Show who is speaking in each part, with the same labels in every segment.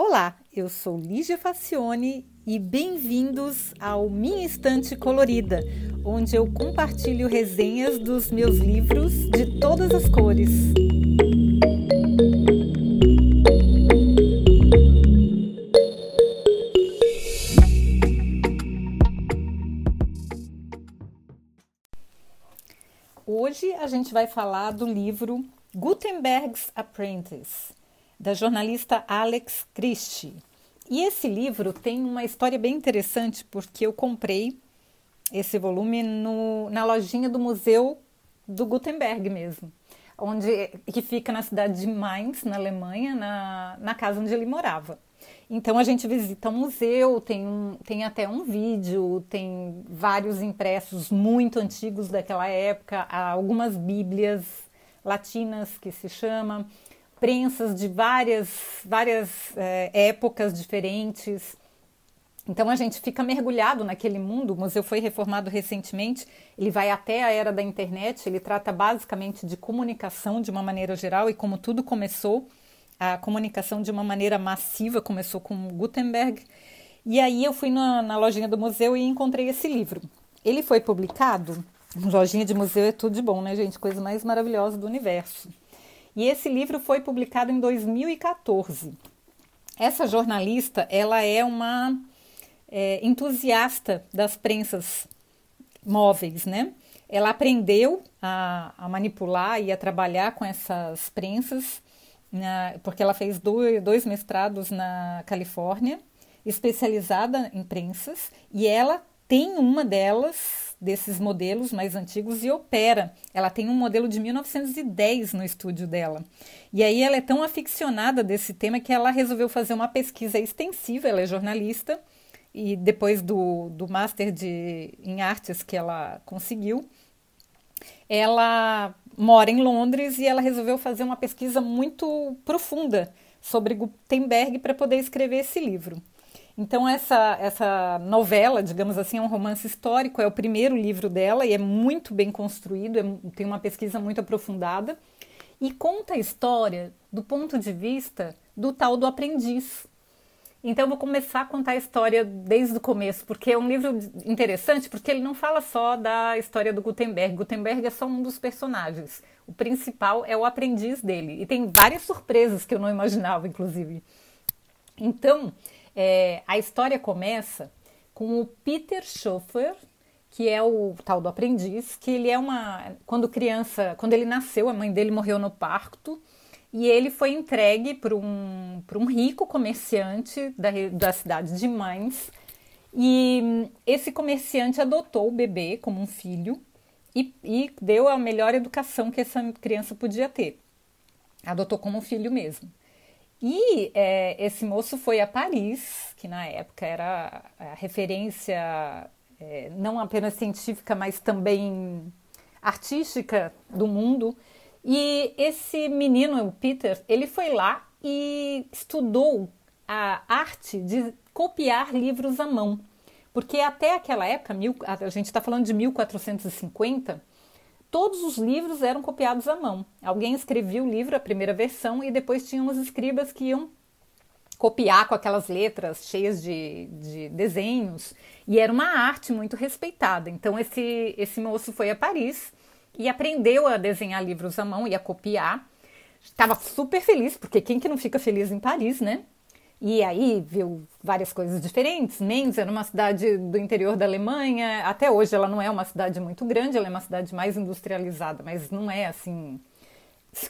Speaker 1: Olá, eu sou Lígia Facione e bem-vindos ao Minha Estante Colorida, onde eu compartilho resenhas dos meus livros de todas as cores. Hoje a gente vai falar do livro Gutenberg's Apprentice, da jornalista Alex Christie. E esse livro tem uma história bem interessante, porque eu comprei esse volume no, na lojinha do Museu do Gutenberg mesmo, onde que fica na cidade de Mainz, na Alemanha, na, na casa onde ele morava. Então a gente visita o museu, tem, um, tem até um vídeo, tem vários impressos muito antigos daquela época, algumas bíblias latinas que se chama, prensas de várias, várias é, épocas diferentes. Então a gente fica mergulhado naquele mundo. O museu foi reformado recentemente, ele vai até a era da internet, ele trata basicamente de comunicação de uma maneira geral e como tudo começou a comunicação de uma maneira massiva, começou com Gutenberg. E aí eu fui na, na lojinha do museu e encontrei esse livro. Ele foi publicado, lojinha de museu é tudo de bom, né, gente? Coisa mais maravilhosa do universo. E esse livro foi publicado em 2014. Essa jornalista, ela é uma é, entusiasta das prensas móveis, né? Ela aprendeu a, a manipular e a trabalhar com essas prensas porque ela fez dois, dois mestrados na Califórnia, especializada em prensas, e ela tem uma delas, desses modelos mais antigos, e opera. Ela tem um modelo de 1910 no estúdio dela. E aí ela é tão aficionada desse tema que ela resolveu fazer uma pesquisa extensiva, ela é jornalista, e depois do, do Master de, em Artes que ela conseguiu, ela mora em Londres e ela resolveu fazer uma pesquisa muito profunda sobre Gutenberg para poder escrever esse livro. Então essa essa novela, digamos assim, é um romance histórico, é o primeiro livro dela e é muito bem construído, é, tem uma pesquisa muito aprofundada e conta a história do ponto de vista do tal do aprendiz, então eu vou começar a contar a história desde o começo, porque é um livro interessante, porque ele não fala só da história do Gutenberg. Gutenberg é só um dos personagens. O principal é o aprendiz dele. E tem várias surpresas que eu não imaginava, inclusive. Então, é, a história começa com o Peter Schoeffer, que é o tal do aprendiz, que ele é uma. Quando criança, quando ele nasceu, a mãe dele morreu no parto e ele foi entregue para um, um rico comerciante da, da cidade de Mainz. E esse comerciante adotou o bebê como um filho e, e deu a melhor educação que essa criança podia ter. Adotou como filho mesmo. E é, esse moço foi a Paris, que na época era a referência é, não apenas científica, mas também artística do mundo. E esse menino, o Peter, ele foi lá e estudou a arte de copiar livros à mão. Porque até aquela época, a gente está falando de 1450, todos os livros eram copiados à mão. Alguém escrevia o livro, a primeira versão, e depois tinham os escribas que iam copiar com aquelas letras cheias de, de desenhos. E era uma arte muito respeitada. Então, esse, esse moço foi a Paris e aprendeu a desenhar livros à mão e a copiar. Estava super feliz, porque quem que não fica feliz em Paris, né? E aí viu várias coisas diferentes. Mainz era uma cidade do interior da Alemanha. Até hoje ela não é uma cidade muito grande, ela é uma cidade mais industrializada, mas não é assim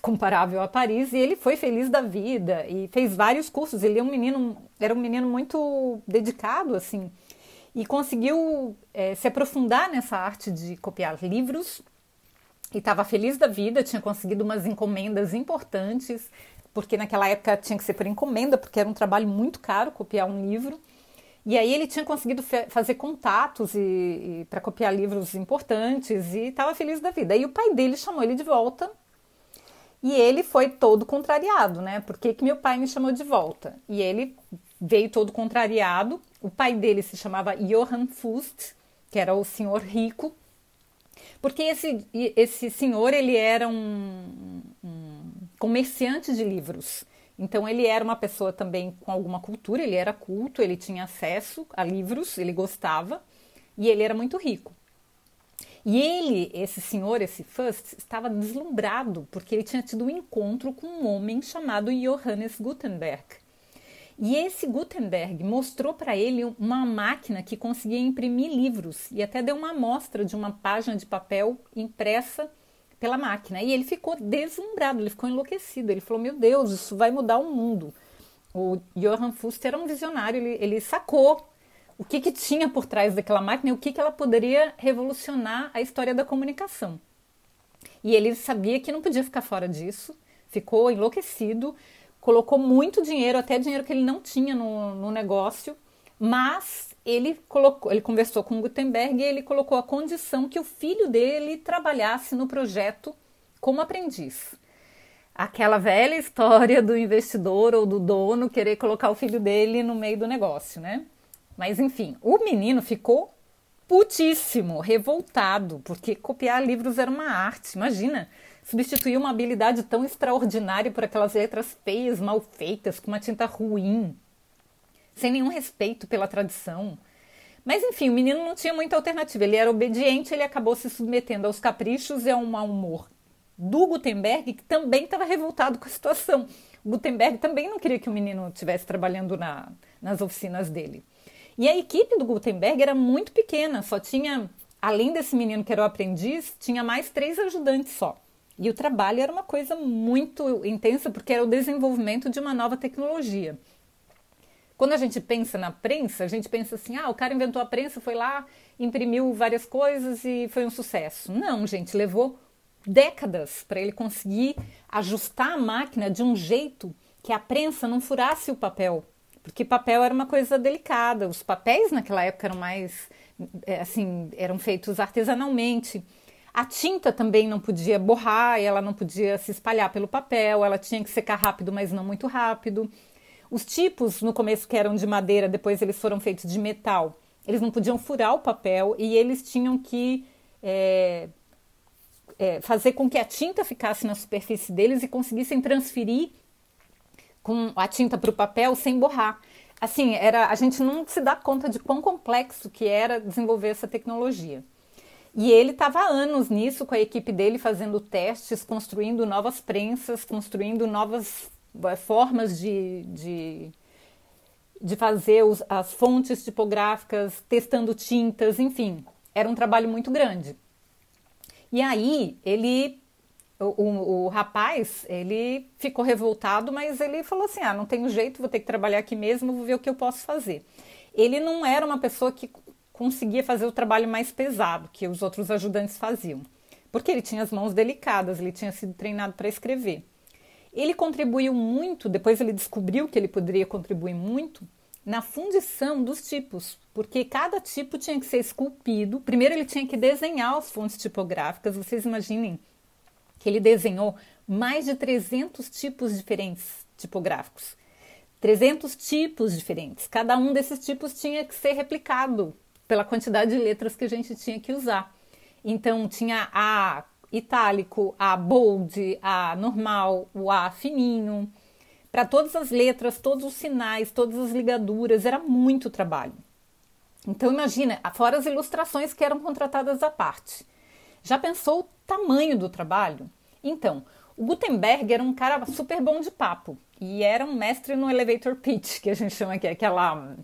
Speaker 1: comparável a Paris. E ele foi feliz da vida e fez vários cursos. Ele é um menino, era um menino muito dedicado, assim, e conseguiu é, se aprofundar nessa arte de copiar livros e estava feliz da vida, tinha conseguido umas encomendas importantes, porque naquela época tinha que ser por encomenda, porque era um trabalho muito caro copiar um livro. E aí ele tinha conseguido fazer contatos e, e para copiar livros importantes e estava feliz da vida. E o pai dele chamou ele de volta e ele foi todo contrariado, né? Por que, que meu pai me chamou de volta? E ele veio todo contrariado. O pai dele se chamava Johann Fust, que era o senhor rico, porque esse, esse senhor ele era um, um comerciante de livros. Então ele era uma pessoa também com alguma cultura, ele era culto, ele tinha acesso a livros, ele gostava e ele era muito rico. E ele, esse senhor, esse Fust, estava deslumbrado porque ele tinha tido um encontro com um homem chamado Johannes Gutenberg. E esse Gutenberg mostrou para ele uma máquina que conseguia imprimir livros e até deu uma amostra de uma página de papel impressa pela máquina. E ele ficou deslumbrado, ele ficou enlouquecido. Ele falou: Meu Deus, isso vai mudar o mundo. O Johann Fuster era um visionário, ele, ele sacou o que, que tinha por trás daquela máquina e o que, que ela poderia revolucionar a história da comunicação. E ele sabia que não podia ficar fora disso, ficou enlouquecido, colocou muito dinheiro, até dinheiro que ele não tinha no, no negócio, mas ele colocou, ele conversou com Gutenberg e ele colocou a condição que o filho dele trabalhasse no projeto como aprendiz. Aquela velha história do investidor ou do dono querer colocar o filho dele no meio do negócio, né? Mas enfim, o menino ficou putíssimo, revoltado, porque copiar livros era uma arte. Imagina, substituir uma habilidade tão extraordinária por aquelas letras feias, mal feitas, com uma tinta ruim, sem nenhum respeito pela tradição. Mas enfim, o menino não tinha muita alternativa. Ele era obediente, ele acabou se submetendo aos caprichos e ao mau humor do Gutenberg, que também estava revoltado com a situação. O Gutenberg também não queria que o menino estivesse trabalhando na, nas oficinas dele. E a equipe do Gutenberg era muito pequena, só tinha, além desse menino que era o aprendiz, tinha mais três ajudantes só. E o trabalho era uma coisa muito intensa, porque era o desenvolvimento de uma nova tecnologia. Quando a gente pensa na prensa, a gente pensa assim: ah, o cara inventou a prensa, foi lá, imprimiu várias coisas e foi um sucesso. Não, gente, levou décadas para ele conseguir ajustar a máquina de um jeito que a prensa não furasse o papel porque papel era uma coisa delicada. Os papéis naquela época eram mais, é, assim, eram feitos artesanalmente. A tinta também não podia borrar, ela não podia se espalhar pelo papel, ela tinha que secar rápido, mas não muito rápido. Os tipos, no começo que eram de madeira, depois eles foram feitos de metal. Eles não podiam furar o papel e eles tinham que é, é, fazer com que a tinta ficasse na superfície deles e conseguissem transferir com a tinta para o papel sem borrar. Assim, era, a gente não se dá conta de quão complexo que era desenvolver essa tecnologia. E ele estava há anos nisso com a equipe dele, fazendo testes, construindo novas prensas, construindo novas formas de, de, de fazer os, as fontes tipográficas, testando tintas, enfim, era um trabalho muito grande. E aí ele o, o, o, rapaz, ele ficou revoltado, mas ele falou assim: ah, não tenho jeito, vou ter que trabalhar aqui mesmo, vou ver o que eu posso fazer. Ele não era uma pessoa que conseguia fazer o trabalho mais pesado que os outros ajudantes faziam, porque ele tinha as mãos delicadas, ele tinha sido treinado para escrever. Ele contribuiu muito, depois ele descobriu que ele poderia contribuir muito na fundição dos tipos, porque cada tipo tinha que ser esculpido. Primeiro ele tinha que desenhar as fontes tipográficas, vocês imaginem que ele desenhou mais de 300 tipos diferentes tipográficos. 300 tipos diferentes. Cada um desses tipos tinha que ser replicado pela quantidade de letras que a gente tinha que usar. Então tinha A itálico, A bold, A normal, o A fininho. Para todas as letras, todos os sinais, todas as ligaduras, era muito trabalho. Então imagina, fora as ilustrações que eram contratadas à parte. Já pensou o tamanho do trabalho? Então, o Gutenberg era um cara super bom de papo e era um mestre no elevator pitch, que a gente chama aqui, aquela,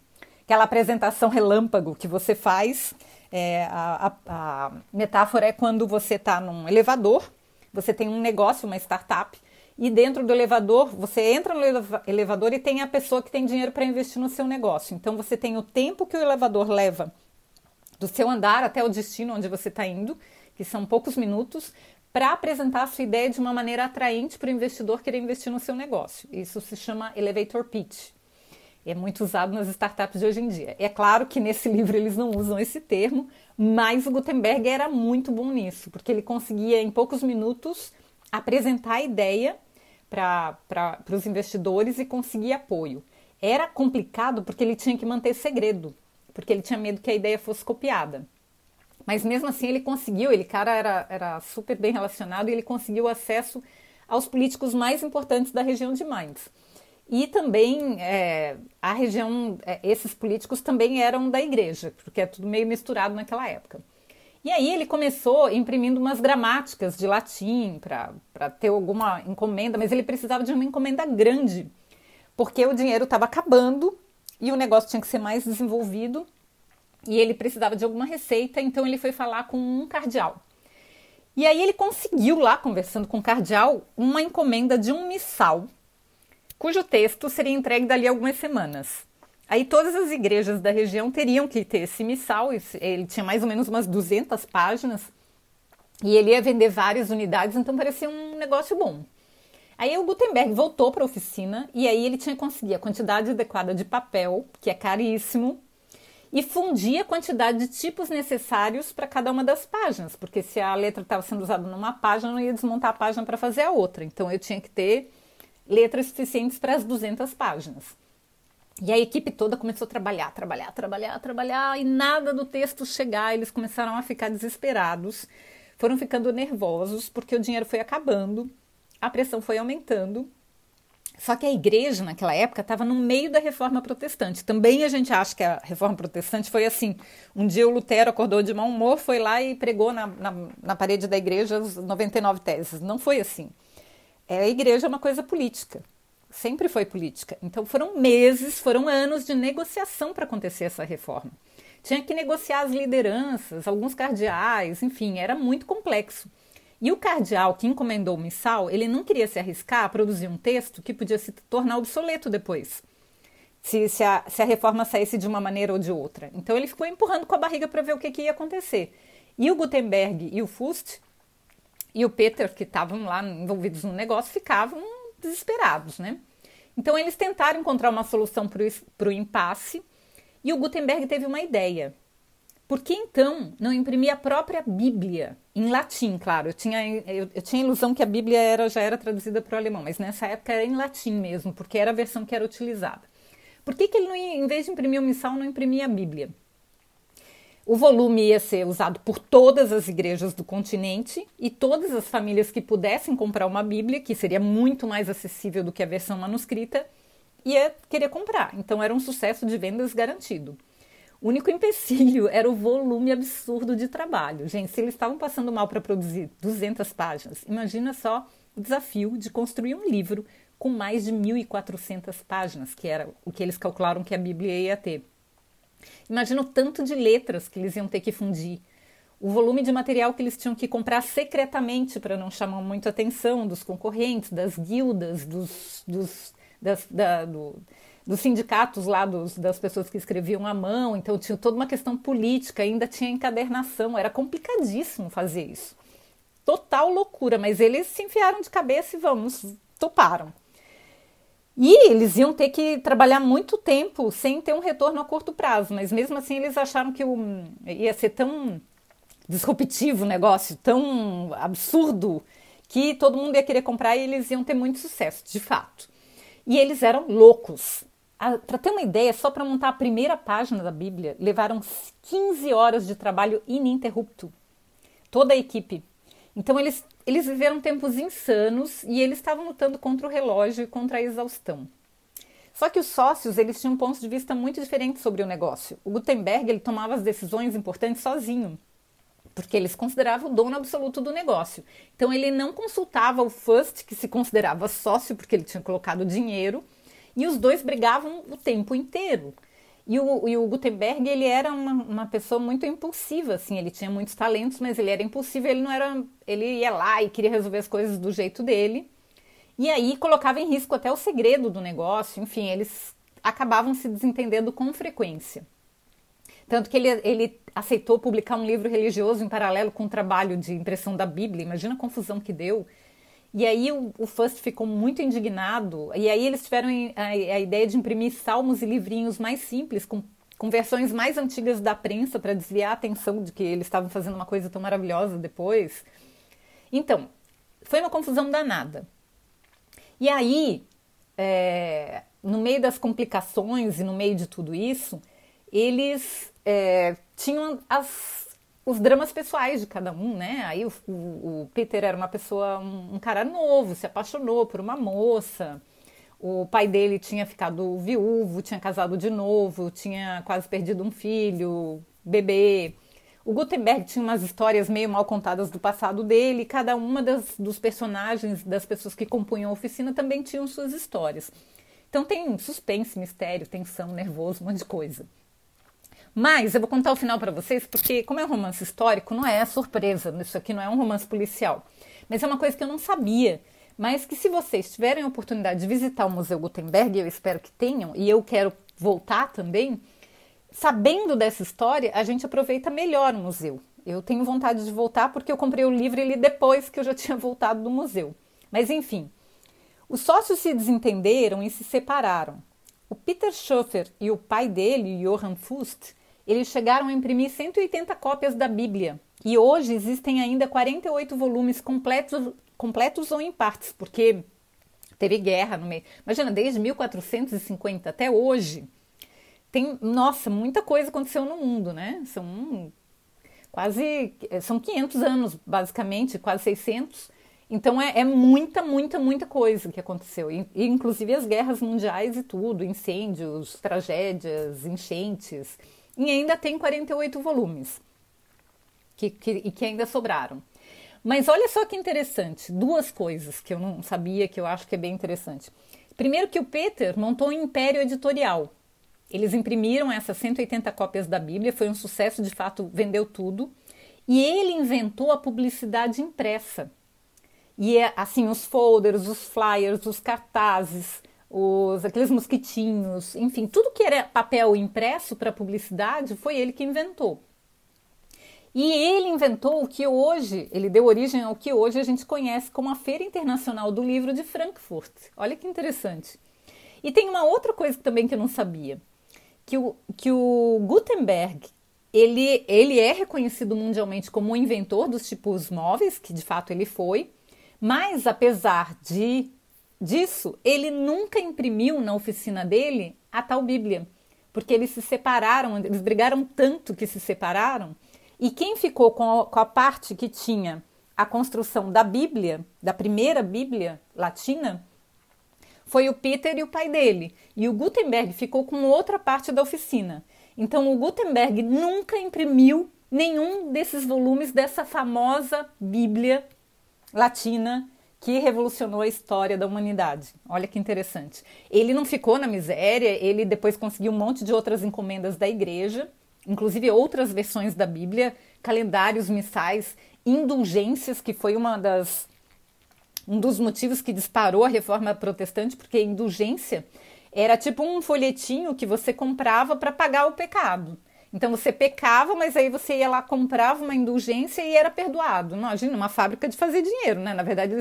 Speaker 1: aquela apresentação relâmpago que você faz. É, a, a, a metáfora é quando você está num elevador, você tem um negócio, uma startup, e dentro do elevador, você entra no elevador e tem a pessoa que tem dinheiro para investir no seu negócio. Então você tem o tempo que o elevador leva do seu andar até o destino onde você está indo, que são poucos minutos, para apresentar a sua ideia de uma maneira atraente para o investidor querer investir no seu negócio. Isso se chama elevator pitch. É muito usado nas startups de hoje em dia. É claro que nesse livro eles não usam esse termo, mas o Gutenberg era muito bom nisso, porque ele conseguia em poucos minutos apresentar a ideia para os investidores e conseguir apoio. Era complicado porque ele tinha que manter segredo, porque ele tinha medo que a ideia fosse copiada. Mas mesmo assim ele conseguiu, ele cara era, era super bem relacionado e ele conseguiu acesso aos políticos mais importantes da região de Mainz. E também é, a região, é, esses políticos também eram da igreja, porque é tudo meio misturado naquela época. E aí ele começou imprimindo umas gramáticas de latim para ter alguma encomenda, mas ele precisava de uma encomenda grande, porque o dinheiro estava acabando e o negócio tinha que ser mais desenvolvido e ele precisava de alguma receita, então ele foi falar com um cardeal. E aí ele conseguiu lá, conversando com o cardeal, uma encomenda de um missal cujo texto seria entregue dali a algumas semanas. Aí todas as igrejas da região teriam que ter esse missal, ele tinha mais ou menos umas 200 páginas, e ele ia vender várias unidades, então parecia um negócio bom. Aí o Gutenberg voltou para a oficina e aí ele tinha que conseguir a quantidade adequada de papel, que é caríssimo, e fundir a quantidade de tipos necessários para cada uma das páginas, porque se a letra estava sendo usada numa página, eu não ia desmontar a página para fazer a outra. Então eu tinha que ter letras suficientes para as 200 páginas. E a equipe toda começou a trabalhar, trabalhar, trabalhar, trabalhar, e nada do texto chegar. Eles começaram a ficar desesperados, foram ficando nervosos, porque o dinheiro foi acabando, a pressão foi aumentando. Só que a igreja, naquela época, estava no meio da reforma protestante. Também a gente acha que a reforma protestante foi assim. Um dia o Lutero acordou de mau humor, foi lá e pregou na, na, na parede da igreja as 99 teses. Não foi assim. É, a igreja é uma coisa política, sempre foi política. Então foram meses, foram anos de negociação para acontecer essa reforma. Tinha que negociar as lideranças, alguns cardeais, enfim, era muito complexo. E o cardeal que encomendou o missal, ele não queria se arriscar a produzir um texto que podia se tornar obsoleto depois, se, se, a, se a reforma saísse de uma maneira ou de outra. Então ele ficou empurrando com a barriga para ver o que, que ia acontecer. E o Gutenberg e o Fust e o Peter, que estavam lá envolvidos no negócio, ficavam desesperados, né? Então eles tentaram encontrar uma solução para o impasse e o Gutenberg teve uma ideia. Por que então não imprimir a própria Bíblia em latim, claro? Eu tinha, eu, eu tinha a ilusão que a Bíblia era, já era traduzida para o alemão, mas nessa época era em latim mesmo, porque era a versão que era utilizada. Por que, que ele, não, em vez de imprimir o missal, não imprimia a Bíblia? O volume ia ser usado por todas as igrejas do continente e todas as famílias que pudessem comprar uma Bíblia, que seria muito mais acessível do que a versão manuscrita, ia querer comprar. Então era um sucesso de vendas garantido. O único empecilho era o volume absurdo de trabalho. Gente, se eles estavam passando mal para produzir 200 páginas, imagina só o desafio de construir um livro com mais de 1.400 páginas, que era o que eles calcularam que a Bíblia ia ter. Imagina o tanto de letras que eles iam ter que fundir, o volume de material que eles tinham que comprar secretamente para não chamar muito a atenção dos concorrentes, das guildas, dos, dos, das, da, do, dos sindicatos lá, dos, das pessoas que escreviam à mão. Então tinha toda uma questão política, ainda tinha encadernação, era complicadíssimo fazer isso. Total loucura, mas eles se enfiaram de cabeça e vamos, toparam. E eles iam ter que trabalhar muito tempo sem ter um retorno a curto prazo, mas mesmo assim eles acharam que o, ia ser tão disruptivo o negócio, tão absurdo, que todo mundo ia querer comprar e eles iam ter muito sucesso, de fato. E eles eram loucos. Para ter uma ideia, só para montar a primeira página da Bíblia, levaram 15 horas de trabalho ininterrupto. Toda a equipe. Então eles eles viveram tempos insanos e eles estavam lutando contra o relógio e contra a exaustão. Só que os sócios eles tinham pontos de vista muito diferentes sobre o negócio. O Gutenberg ele tomava as decisões importantes sozinho, porque ele se considerava o dono absoluto do negócio. Então ele não consultava o Fust, que se considerava sócio porque ele tinha colocado dinheiro, e os dois brigavam o tempo inteiro. E o, e o Gutenberg, ele era uma, uma, pessoa muito impulsiva, assim, ele tinha muitos talentos, mas ele era impulsivo, ele não era, ele ia lá e queria resolver as coisas do jeito dele. E aí colocava em risco até o segredo do negócio, enfim, eles acabavam se desentendendo com frequência. Tanto que ele, ele aceitou publicar um livro religioso em paralelo com o trabalho de impressão da Bíblia, imagina a confusão que deu. E aí o, o Fust ficou muito indignado, e aí eles tiveram a, a ideia de imprimir salmos e livrinhos mais simples, com, com versões mais antigas da prensa, para desviar a atenção de que eles estavam fazendo uma coisa tão maravilhosa depois. Então, foi uma confusão danada. E aí, é, no meio das complicações e no meio de tudo isso, eles é, tinham as os dramas pessoais de cada um, né? Aí o, o, o Peter era uma pessoa, um, um, cara novo, se apaixonou por uma moça. O pai dele tinha ficado viúvo, tinha casado de novo, tinha quase perdido um filho, bebê. O Gutenberg tinha umas histórias meio mal contadas do passado dele, cada uma das, dos personagens, das pessoas que compunham a oficina também tinham suas histórias. Então tem suspense, mistério, tensão, nervoso, um monte de coisa. Mas eu vou contar o final para vocês, porque como é um romance histórico, não é surpresa, isso aqui não é um romance policial. Mas é uma coisa que eu não sabia, mas que se vocês tiverem a oportunidade de visitar o Museu Gutenberg, eu espero que tenham, e eu quero voltar também, sabendo dessa história, a gente aproveita melhor o museu. Eu tenho vontade de voltar porque eu comprei o livro e li depois que eu já tinha voltado do museu. Mas enfim, os sócios se desentenderam e se separaram. O Peter Schoeffer e o pai dele, Johann Fust, eles chegaram a imprimir 180 cópias da Bíblia. E hoje existem ainda 48 volumes completos, completos ou em partes, porque teve guerra no meio. Imagina, desde 1450 até hoje, tem, nossa, muita coisa aconteceu no mundo, né? São quase, são 500 anos, basicamente, quase 600. Então é, é muita, muita, muita coisa que aconteceu, e, inclusive as guerras mundiais e tudo, incêndios, tragédias, enchentes, e ainda tem 48 volumes que, que, que ainda sobraram. Mas olha só que interessante, duas coisas que eu não sabia que eu acho que é bem interessante. Primeiro que o Peter montou um império editorial. Eles imprimiram essas 180 cópias da Bíblia, foi um sucesso, de fato, vendeu tudo. E ele inventou a publicidade impressa. E é assim, os folders, os flyers, os cartazes, os aqueles mosquitinhos, enfim, tudo que era papel impresso para publicidade foi ele que inventou. E ele inventou o que hoje, ele deu origem ao que hoje a gente conhece como a Feira Internacional do Livro de Frankfurt. Olha que interessante. E tem uma outra coisa também que eu não sabia que o, que o Gutenberg ele, ele é reconhecido mundialmente como o inventor dos tipos móveis, que de fato ele foi, mas apesar de disso, ele nunca imprimiu na oficina dele a tal Bíblia, porque eles se separaram, eles brigaram tanto que se separaram, e quem ficou com a, com a parte que tinha a construção da Bíblia, da primeira Bíblia latina, foi o Peter e o pai dele. E o Gutenberg ficou com outra parte da oficina. Então o Gutenberg nunca imprimiu nenhum desses volumes dessa famosa Bíblia latina que revolucionou a história da humanidade. Olha que interessante. Ele não ficou na miséria, ele depois conseguiu um monte de outras encomendas da igreja, inclusive outras versões da Bíblia, calendários missais, indulgências, que foi uma das um dos motivos que disparou a reforma protestante, porque indulgência era tipo um folhetinho que você comprava para pagar o pecado. Então você pecava, mas aí você ia lá, comprava uma indulgência e era perdoado. Imagina, uma fábrica de fazer dinheiro, né? Na verdade,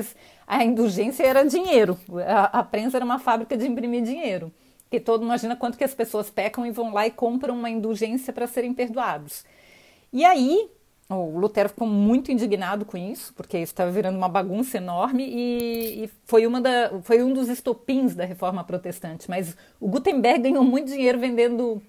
Speaker 1: a indulgência era dinheiro. A, prensa era uma fábrica de imprimir dinheiro. Porque todo imagina quanto que as pessoas pecam e vão lá e compram uma indulgência para serem perdoados. E aí, o Lutero ficou muito indignado com isso, porque isso estava virando uma bagunça enorme e, e, foi, da, foi um dos estopins da reforma protestante. Mas o Gutenberg ganhou muito dinheiro vendendo,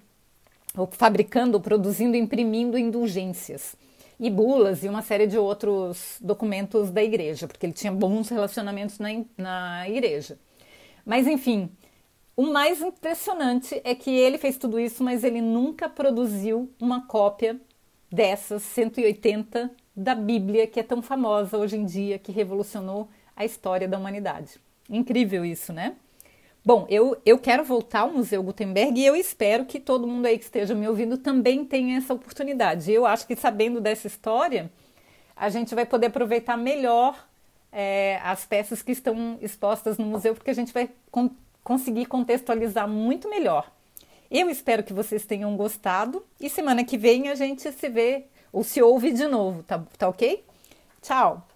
Speaker 1: fabricando, produzindo, imprimindo indulgências e bulas e uma série de outros documentos da igreja, porque ele tinha bons relacionamentos na, na igreja. Mas enfim, o mais impressionante é que ele fez tudo isso, mas ele nunca produziu uma cópia dessas 180 da Bíblia, que é tão famosa hoje em dia, que revolucionou a história da humanidade. Incrível isso, né? Bom, eu, eu quero voltar ao Museu Gutenberg e eu espero que todo mundo aí que esteja me ouvindo também tenha essa oportunidade. Eu acho que sabendo dessa história, a gente vai poder aproveitar melhor é, as peças que estão expostas no museu, porque a gente vai con conseguir contextualizar muito melhor eu espero que vocês tenham gostado e semana que vem a gente se vê ou se ouve de novo, tá, tá ok? Tchau!